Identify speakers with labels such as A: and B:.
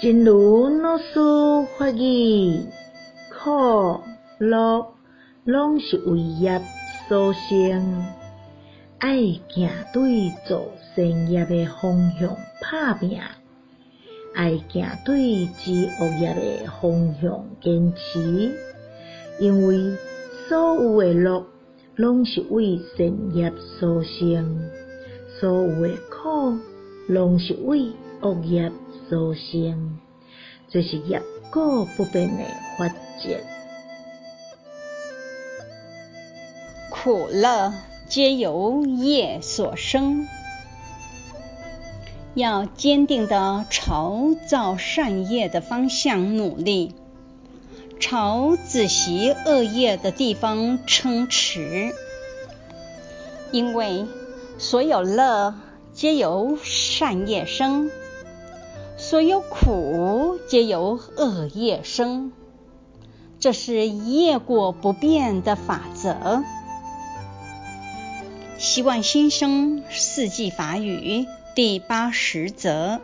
A: 真如老师法语，苦乐拢是为业所生，爱行对做善业的方向拍拼，爱行对治恶业的方向坚持，因为所有的乐拢是为善业所生，所有的苦拢是为恶业所生，这是业果不变的法则。
B: 苦乐皆由业所生，要坚定的朝造善业的方向努力，朝止息恶业的地方撑持，因为所有乐皆由善业生。所有苦皆由恶业生，这是业果不变的法则。希望新生四季法语第八十则。